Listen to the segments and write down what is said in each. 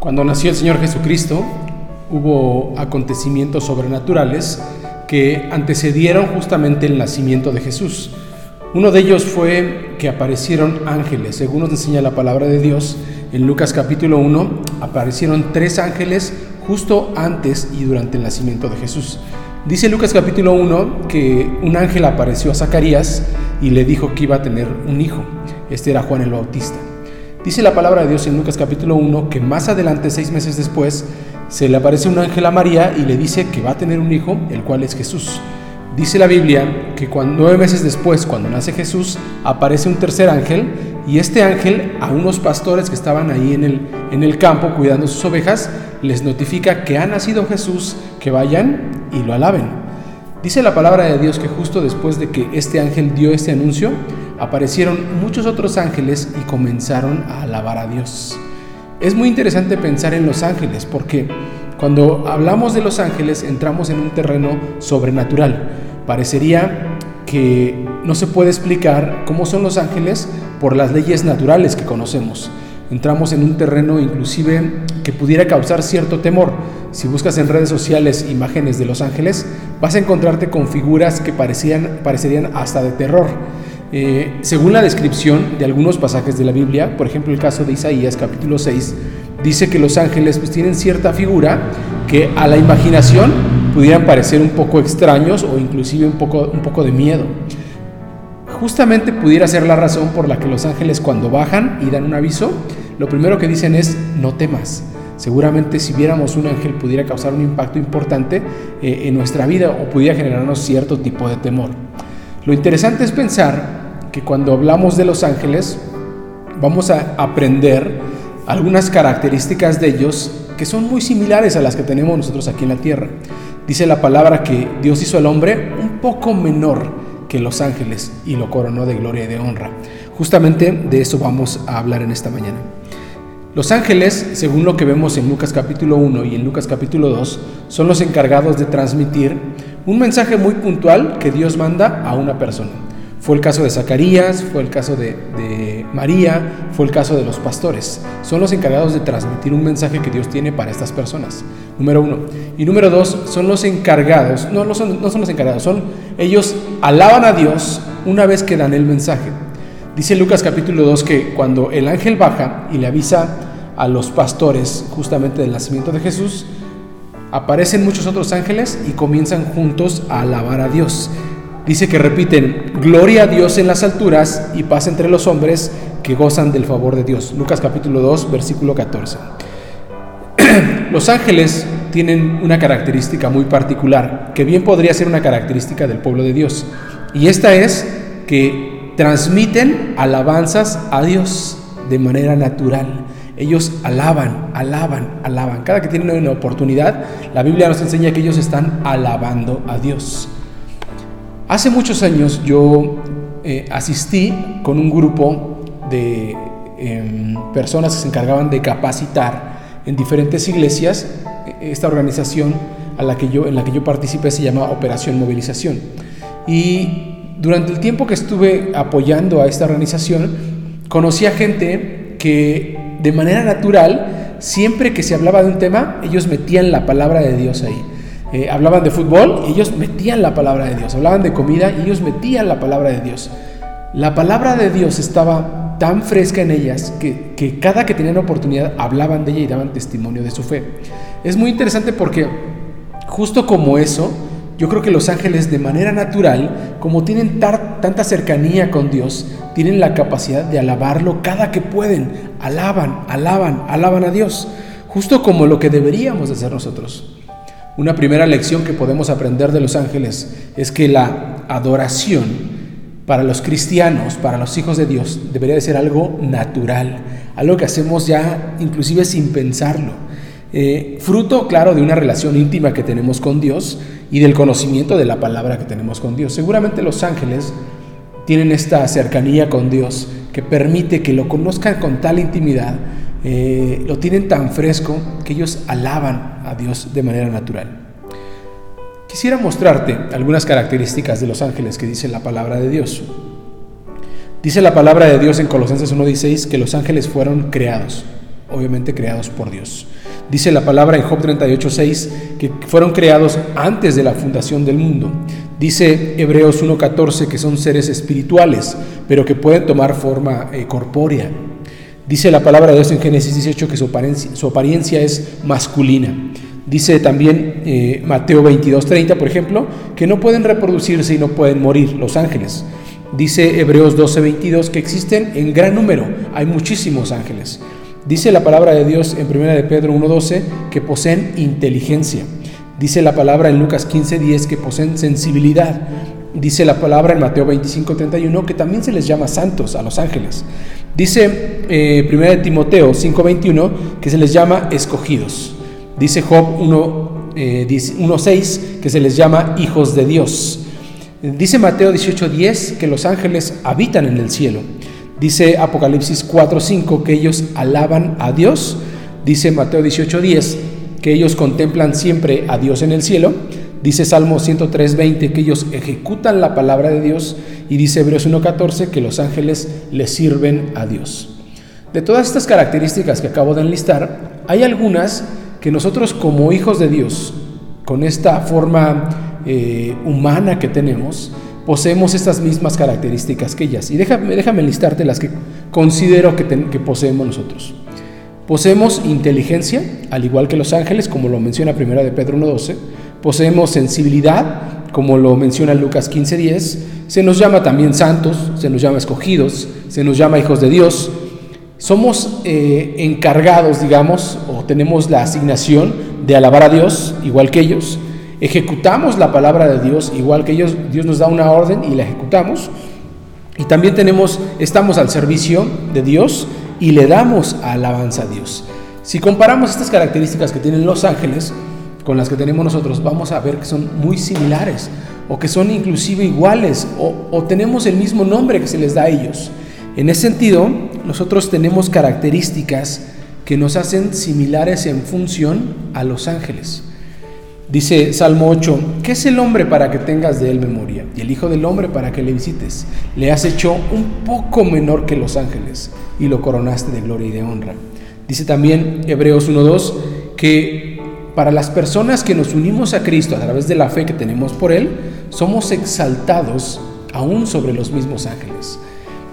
Cuando nació el Señor Jesucristo, hubo acontecimientos sobrenaturales que antecedieron justamente el nacimiento de Jesús. Uno de ellos fue que aparecieron ángeles. Según nos enseña la palabra de Dios, en Lucas capítulo 1 aparecieron tres ángeles justo antes y durante el nacimiento de Jesús. Dice Lucas capítulo 1 que un ángel apareció a Zacarías y le dijo que iba a tener un hijo. Este era Juan el Bautista. Dice la palabra de Dios en Lucas capítulo 1 que más adelante, seis meses después, se le aparece un ángel a María y le dice que va a tener un hijo, el cual es Jesús. Dice la Biblia que cuando, nueve meses después, cuando nace Jesús, aparece un tercer ángel y este ángel a unos pastores que estaban ahí en el, en el campo cuidando sus ovejas, les notifica que ha nacido Jesús, que vayan y lo alaben. Dice la palabra de Dios que justo después de que este ángel dio este anuncio, aparecieron muchos otros ángeles y comenzaron a alabar a Dios. Es muy interesante pensar en los ángeles porque cuando hablamos de los ángeles entramos en un terreno sobrenatural. Parecería que no se puede explicar cómo son los ángeles por las leyes naturales que conocemos. Entramos en un terreno inclusive que pudiera causar cierto temor. Si buscas en redes sociales imágenes de los ángeles, vas a encontrarte con figuras que parecían, parecerían hasta de terror. Eh, según la descripción de algunos pasajes de la Biblia, por ejemplo el caso de Isaías capítulo 6, dice que los ángeles pues, tienen cierta figura que a la imaginación pudieran parecer un poco extraños o inclusive un poco, un poco de miedo. Justamente pudiera ser la razón por la que los ángeles cuando bajan y dan un aviso, lo primero que dicen es no temas. Seguramente si viéramos un ángel pudiera causar un impacto importante eh, en nuestra vida o pudiera generarnos cierto tipo de temor. Lo interesante es pensar que cuando hablamos de los ángeles vamos a aprender algunas características de ellos que son muy similares a las que tenemos nosotros aquí en la tierra. Dice la palabra que Dios hizo al hombre un poco menor que los ángeles y lo coronó de gloria y de honra. Justamente de eso vamos a hablar en esta mañana. Los ángeles, según lo que vemos en Lucas capítulo 1 y en Lucas capítulo 2, son los encargados de transmitir un mensaje muy puntual que Dios manda a una persona. Fue el caso de Zacarías, fue el caso de, María, fue el caso de los pastores. Son los encargados de transmitir un mensaje que Dios tiene para estas personas. Número uno. Y número dos, son los encargados, no, no, son, no son los encargados, son ellos alaban a Dios una vez que dan el mensaje. Dice Lucas capítulo 2 que cuando el ángel baja y le avisa a los pastores justamente del nacimiento de Jesús, aparecen muchos otros ángeles y comienzan juntos a alabar a Dios. Dice que repiten, gloria a Dios en las alturas y paz entre los hombres que gozan del favor de Dios. Lucas capítulo 2, versículo 14. Los ángeles tienen una característica muy particular, que bien podría ser una característica del pueblo de Dios. Y esta es que transmiten alabanzas a Dios de manera natural. Ellos alaban, alaban, alaban. Cada que tienen una oportunidad, la Biblia nos enseña que ellos están alabando a Dios. Hace muchos años yo eh, asistí con un grupo de em, personas que se encargaban de capacitar en diferentes iglesias. Esta organización a la que yo, en la que yo participé se llama Operación Movilización. Y durante el tiempo que estuve apoyando a esta organización, conocí a gente que de manera natural, siempre que se hablaba de un tema, ellos metían la palabra de Dios ahí. Eh, hablaban de fútbol ellos metían la palabra de Dios. Hablaban de comida ellos metían la palabra de Dios. La palabra de Dios estaba tan fresca en ellas que cada que tenían oportunidad hablaban de ella y daban testimonio de su fe. Es muy interesante porque justo como eso, yo creo que los ángeles de manera natural, como tienen tanta cercanía con Dios, tienen la capacidad de alabarlo cada que pueden. Alaban, alaban, alaban a Dios, justo como lo que deberíamos de hacer nosotros. Una primera lección que podemos aprender de los ángeles es que la adoración para los cristianos, para los hijos de Dios, debería de ser algo natural, algo que hacemos ya inclusive sin pensarlo. Eh, fruto, claro, de una relación íntima que tenemos con Dios y del conocimiento de la palabra que tenemos con Dios. Seguramente los ángeles tienen esta cercanía con Dios que permite que lo conozcan con tal intimidad eh, lo tienen tan fresco que ellos alaban a Dios de manera natural. Quisiera mostrarte algunas características de los ángeles que dice la palabra de Dios. Dice la palabra de Dios en Colosenses 1.16 que los ángeles fueron creados. Obviamente creados por Dios. Dice la palabra en Job 38:6 que fueron creados antes de la fundación del mundo. Dice Hebreos 1:14 que son seres espirituales, pero que pueden tomar forma eh, corpórea. Dice la palabra de Dios en Génesis 18 que su apariencia, es masculina. Dice también eh, Mateo 22:30, por ejemplo, que no pueden reproducirse y no pueden morir los ángeles. Dice Hebreos 12:22 que existen en gran número, hay muchísimos ángeles. Dice la palabra de Dios en 1 de Pedro 1.12 que poseen inteligencia. Dice la palabra en Lucas 15.10 que poseen sensibilidad. Dice la palabra en Mateo 25.31 que también se les llama santos a los ángeles. Dice eh, 1 de Timoteo 5.21 que se les llama escogidos. Dice Job 1.6 eh, que se les llama hijos de Dios. Dice Mateo 18.10 que los ángeles habitan en el cielo. Dice Apocalipsis 4:5 que ellos alaban a Dios. Dice Mateo 18:10 que ellos contemplan siempre a Dios en el cielo. Dice Salmo 103:20 que ellos ejecutan la palabra de Dios. Y dice Hebreos 1:14 que los ángeles le sirven a Dios. De todas estas características que acabo de enlistar, hay algunas que nosotros como hijos de Dios, con esta forma eh, humana que tenemos, poseemos estas mismas características que ellas. Y déjame, déjame listarte las que considero que, que poseemos nosotros. Poseemos inteligencia, al igual que los ángeles, como lo menciona primera de Pedro 1.12. Poseemos sensibilidad, como lo menciona Lucas 15.10. Se nos llama también santos, se nos llama escogidos, se nos llama hijos de Dios. Somos eh, encargados, digamos, o tenemos la asignación de alabar a Dios, igual que ellos ejecutamos la palabra de Dios igual que ellos, Dios nos da una orden y la ejecutamos. Y también tenemos, estamos al servicio de Dios y le damos alabanza a Dios. Si comparamos estas características que tienen los ángeles con las que tenemos nosotros, vamos a ver que son muy similares o que son inclusive iguales o, o tenemos el mismo nombre que se les da a ellos. En ese sentido, nosotros tenemos características que nos hacen similares en función a los ángeles. Dice Salmo 8, ¿qué es el hombre para que tengas de él memoria? Y el Hijo del Hombre para que le visites. Le has hecho un poco menor que los ángeles y lo coronaste de gloria y de honra. Dice también Hebreos 1.2 que para las personas que nos unimos a Cristo a través de la fe que tenemos por Él, somos exaltados aún sobre los mismos ángeles.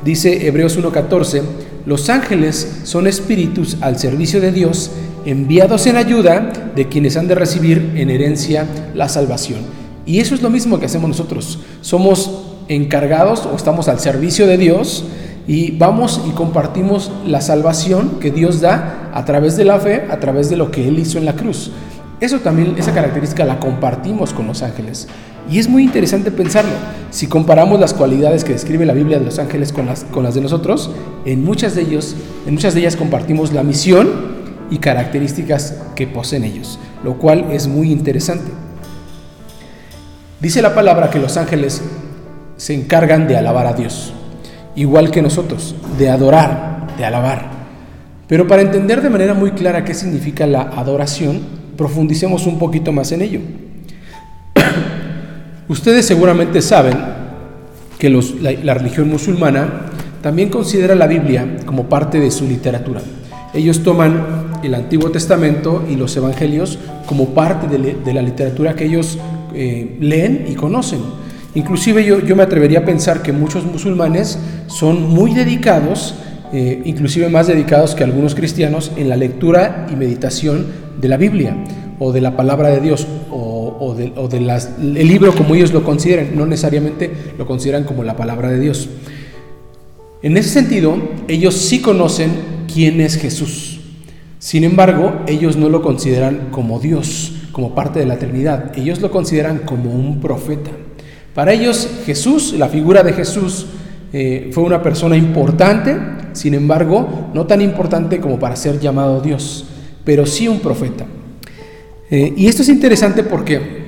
Dice Hebreos 1.14, los ángeles son espíritus al servicio de Dios enviados en ayuda de quienes han de recibir en herencia la salvación. Y eso es lo mismo que hacemos nosotros. Somos encargados o estamos al servicio de Dios y vamos y compartimos la salvación que Dios da a través de la fe, a través de lo que Él hizo en la cruz. Eso también, esa característica la compartimos con los ángeles. Y es muy interesante pensarlo. Si comparamos las cualidades que describe la Biblia de los ángeles con las, con las de nosotros, en muchas de ellos, en muchas de ellas compartimos la misión y características que poseen ellos, lo cual es muy interesante. Dice la palabra que los ángeles se encargan de alabar a Dios, igual que nosotros, de adorar, de alabar. Pero para entender de manera muy clara qué significa la adoración, profundicemos un poquito más en ello. Ustedes seguramente saben que la religión musulmana también considera la Biblia como parte de su literatura. Ellos toman el Antiguo Testamento y los Evangelios como parte de, la literatura que ellos eh, leen y conocen. Inclusive yo, yo, me atrevería a pensar que muchos musulmanes son muy dedicados, eh, inclusive más dedicados que algunos cristianos, en la lectura y meditación de la Biblia o de la palabra de Dios o, del libro como ellos lo consideran, no necesariamente lo consideran como la palabra de Dios. En ese sentido, ellos sí conocen quién es Jesús. Sin embargo, ellos no lo consideran como Dios, como parte de la Trinidad. Ellos lo consideran como un profeta. Para ellos, Jesús, la figura de Jesús, eh, fue una persona importante, sin embargo, no tan importante como para ser llamado Dios, pero sí un profeta. Eh, y esto es interesante porque,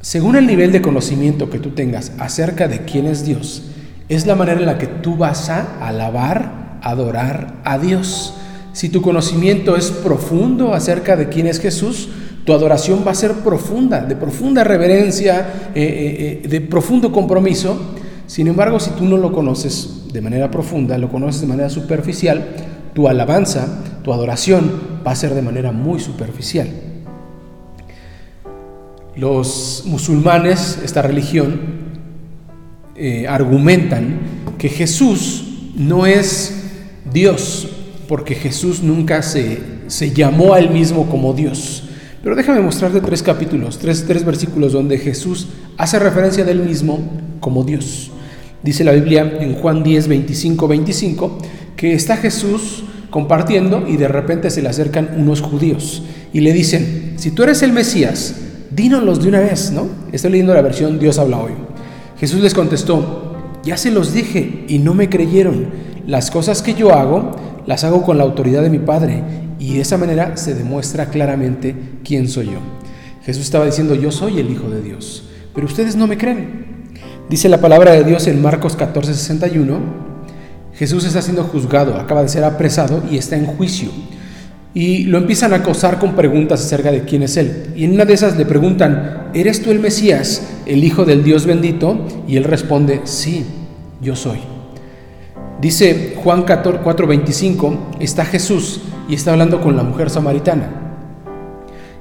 según el nivel de conocimiento que tú tengas acerca de quién es Dios, es la manera en la que tú vas a alabar, adorar a Dios. Si tu conocimiento es profundo acerca de quién es Jesús, tu adoración va a ser profunda, de profunda reverencia, eh, eh, de profundo compromiso. Sin embargo, si tú no lo conoces de manera profunda, lo conoces de manera superficial, tu alabanza, tu adoración va a ser de manera muy superficial. Los musulmanes, esta religión, eh, argumentan que Jesús no es Dios, porque Jesús nunca se, se llamó a él mismo como Dios. Pero déjame mostrarte tres capítulos, tres, tres versículos donde Jesús hace referencia de él mismo como Dios. Dice la Biblia en Juan 10, 25, 25, que está Jesús compartiendo y de repente se le acercan unos judíos y le dicen, si tú eres el Mesías, dínoslos de una vez, ¿no? Estoy leyendo la versión Dios habla hoy. Jesús les contestó, ya se los dije y no me creyeron. Las cosas que yo hago, las hago con la autoridad de mi Padre y de esa manera se demuestra claramente quién soy yo. Jesús estaba diciendo, yo soy el Hijo de Dios, pero ustedes no me creen. Dice la palabra de Dios en Marcos 14, 61, Jesús está siendo juzgado, acaba de ser apresado y está en juicio y lo empiezan a acosar con preguntas acerca de quién es Él. Y en una de esas le preguntan, ¿eres tú el Mesías, el Hijo del Dios bendito? Y Él responde, sí, yo soy. Dice Juan 4:25, está Jesús y está hablando con la mujer samaritana.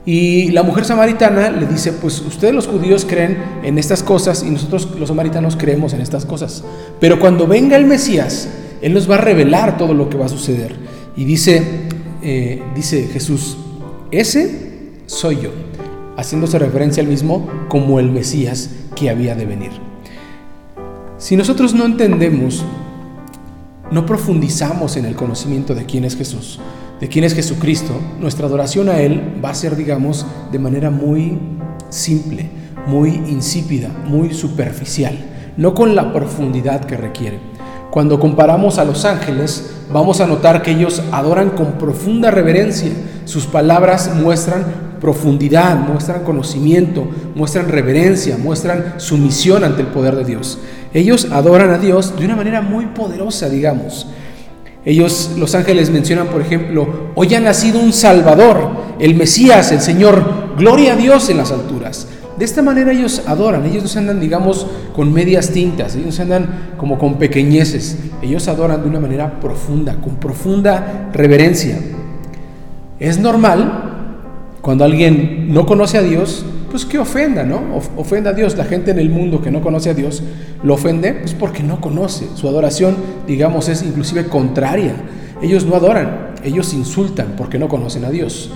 Y la mujer samaritana le dice, pues ustedes los judíos creen en estas cosas y nosotros los samaritanos creemos en estas cosas. Pero cuando venga el Mesías, Él nos va a revelar todo lo que va a suceder. Y dice, eh, dice Jesús, ese soy yo, haciéndose referencia al mismo como el Mesías que había de venir. Si nosotros no entendemos, no profundizamos en el conocimiento de quién es Jesús, de quién es Jesucristo, nuestra adoración a Él va a ser, digamos, de manera muy simple, muy insípida, muy superficial, no con la profundidad que requiere. Cuando comparamos a los ángeles, vamos a notar que ellos adoran con profunda reverencia. Sus palabras muestran profundidad, muestran conocimiento, muestran reverencia, muestran sumisión ante el poder de Dios. Ellos adoran a Dios de una manera muy poderosa, digamos. Ellos, los ángeles mencionan, por ejemplo, hoy ha nacido un Salvador, el Mesías, el Señor, gloria a Dios en las alturas. De esta manera ellos adoran, ellos no se andan, digamos, con medias tintas, ellos se andan como con pequeñeces, ellos adoran de una manera profunda, con profunda reverencia. Es normal cuando alguien no conoce a Dios, pues que ofenda, ¿no? Ofenda a Dios. La gente en el mundo que no conoce a Dios lo ofende, pues porque no conoce. Su adoración, digamos, es inclusive contraria. Ellos no adoran, ellos insultan porque no conocen a Dios.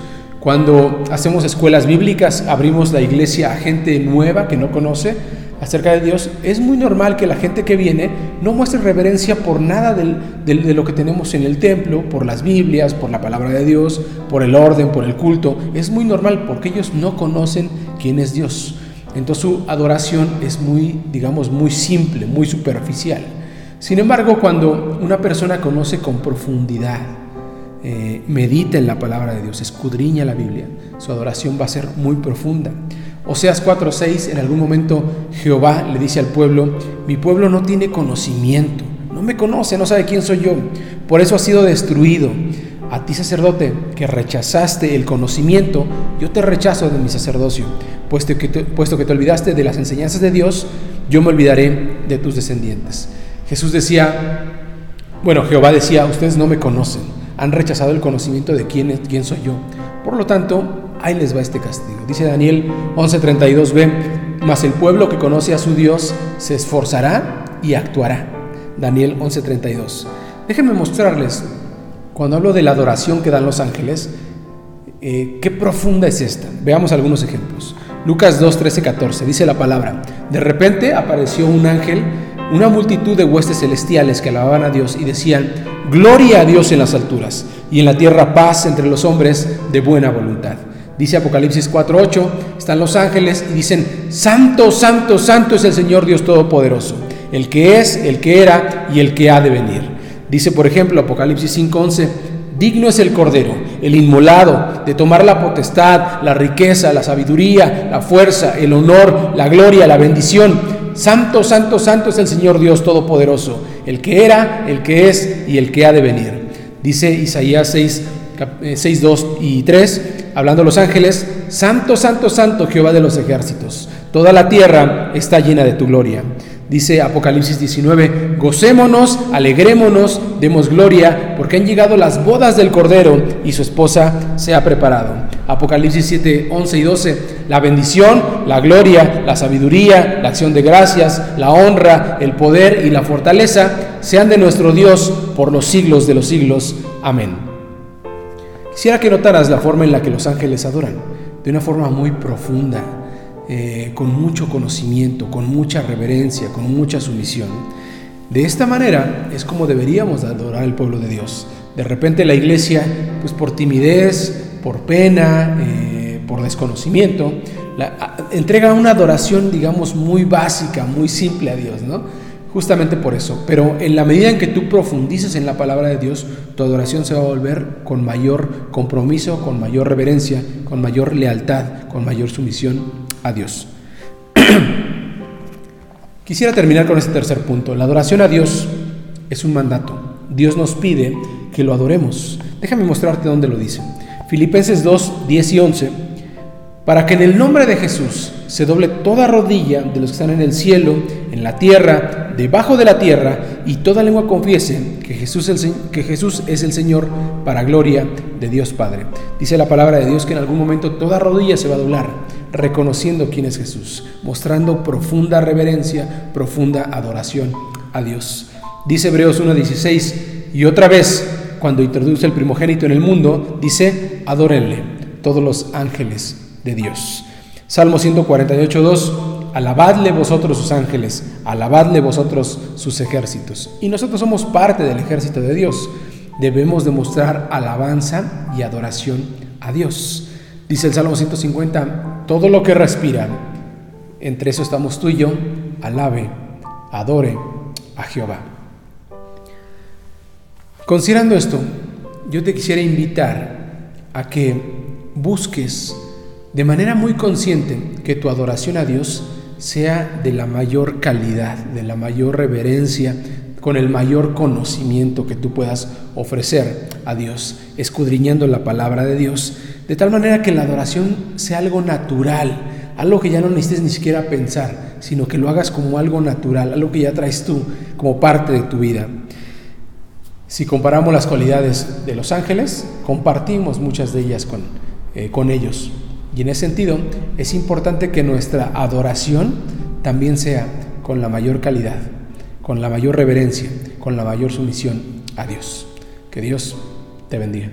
Cuando hacemos escuelas bíblicas, abrimos la iglesia a gente nueva que no conoce acerca de Dios, es muy normal que la gente que viene no muestre reverencia por nada de lo que tenemos en el templo, por las Biblias, por la palabra de Dios, por el orden, por el culto. Es muy normal porque ellos no conocen quién es Dios. Entonces su adoración es muy, digamos, muy simple, muy superficial. Sin embargo, cuando una persona conoce con profundidad, eh, medita en la palabra de Dios, escudriña la Biblia, su adoración va a ser muy profunda. Oseas 4:6, en algún momento Jehová le dice al pueblo, mi pueblo no tiene conocimiento, no me conoce, no sabe quién soy yo, por eso ha sido destruido. A ti sacerdote que rechazaste el conocimiento, yo te rechazo de mi sacerdocio, puesto que, puesto que te olvidaste de las enseñanzas de Dios, yo me olvidaré de tus descendientes. Jesús decía, bueno, Jehová decía, ustedes no me conocen, han rechazado el conocimiento de quién, es, quién soy yo. Por lo tanto, ahí les va este castigo. Dice Daniel 11:32b, mas el pueblo que conoce a su Dios se esforzará y actuará. Daniel 11:32. Déjenme mostrarles, cuando hablo de la adoración que dan los ángeles, eh, qué profunda es esta. Veamos algunos ejemplos. Lucas 2, 14 dice la palabra, de repente apareció un ángel, una multitud de huestes celestiales que alababan a Dios y decían, Gloria a Dios en las alturas y en la tierra paz entre los hombres de buena voluntad. Dice Apocalipsis 4:8, están los ángeles y dicen, Santo, Santo, Santo es el Señor Dios Todopoderoso, el que es, el que era y el que ha de venir. Dice, por ejemplo, Apocalipsis 5:11, digno es el Cordero, el inmolado, de tomar la potestad, la riqueza, la sabiduría, la fuerza, el honor, la gloria, la bendición Santo, santo, santo es el Señor Dios Todopoderoso, el que era, el que es y el que ha de venir. Dice Isaías 6, 6 2 y 3, hablando a los ángeles, Santo, santo, santo Jehová de los ejércitos, toda la tierra está llena de tu gloria. Dice Apocalipsis 19, gocémonos, alegrémonos, demos gloria, porque han llegado las bodas del Cordero y su esposa se ha preparado. Apocalipsis 7, 11 y 12, la bendición, la gloria, la sabiduría, la acción de gracias, la honra, el poder y la fortaleza sean de nuestro Dios por los siglos de los siglos. Amén. Quisiera que notaras la forma en la que los ángeles adoran, de una forma muy profunda eh, con mucho conocimiento, con mucha reverencia, con mucha sumisión. De esta manera es como deberíamos adorar al pueblo de Dios. De repente la iglesia, pues por timidez, por pena, eh, por desconocimiento, entrega una adoración, digamos, muy básica, muy simple a Dios, ¿no? Justamente por eso. Pero en la medida en que tú profundices en la palabra de Dios, tu adoración se va a volver con mayor compromiso, con mayor reverencia, con mayor lealtad, con mayor sumisión a Dios. Quisiera terminar con este tercer punto. La adoración a Dios es un mandato. Dios nos pide que lo adoremos. Déjame mostrarte dónde lo dice. Filipenses 2, 10 y 11. Para que en el nombre de Jesús se doble toda rodilla de los que están en el cielo, en la tierra, debajo de la tierra, y toda lengua confiese que Jesús, que Jesús es el Señor para gloria de Dios Padre. Dice la palabra de Dios que en algún momento toda rodilla se va a doblar reconociendo quién es Jesús, mostrando profunda reverencia, profunda adoración a Dios. Dice Hebreos 1.16, y otra vez, cuando introduce el primogénito en el mundo, dice, adórenle todos los ángeles de Dios. Salmo 148.2, alabadle vosotros sus ángeles, alabadle vosotros sus ejércitos. Y nosotros somos parte del ejército de Dios. Debemos demostrar alabanza y adoración a Dios. Dice el Salmo 150, todo lo que respira, entre eso estamos tú y yo, alabe, adore a Jehová. Considerando esto, yo te quisiera invitar a que busques de manera muy consciente que tu adoración a Dios sea de la mayor calidad, de la mayor reverencia, con el mayor conocimiento que tú puedas ofrecer a Dios, escudriñando la palabra de Dios de tal manera que la adoración sea algo natural, algo que ya no necesites ni siquiera pensar, sino que lo hagas como algo natural, algo que ya traes tú como parte de tu vida. Si comparamos las cualidades de los ángeles, compartimos muchas de ellas con, eh, con ellos. Y en ese sentido, es importante que nuestra adoración también sea con la mayor calidad, con la mayor reverencia, con la mayor sumisión a Dios. Que Dios te bendiga.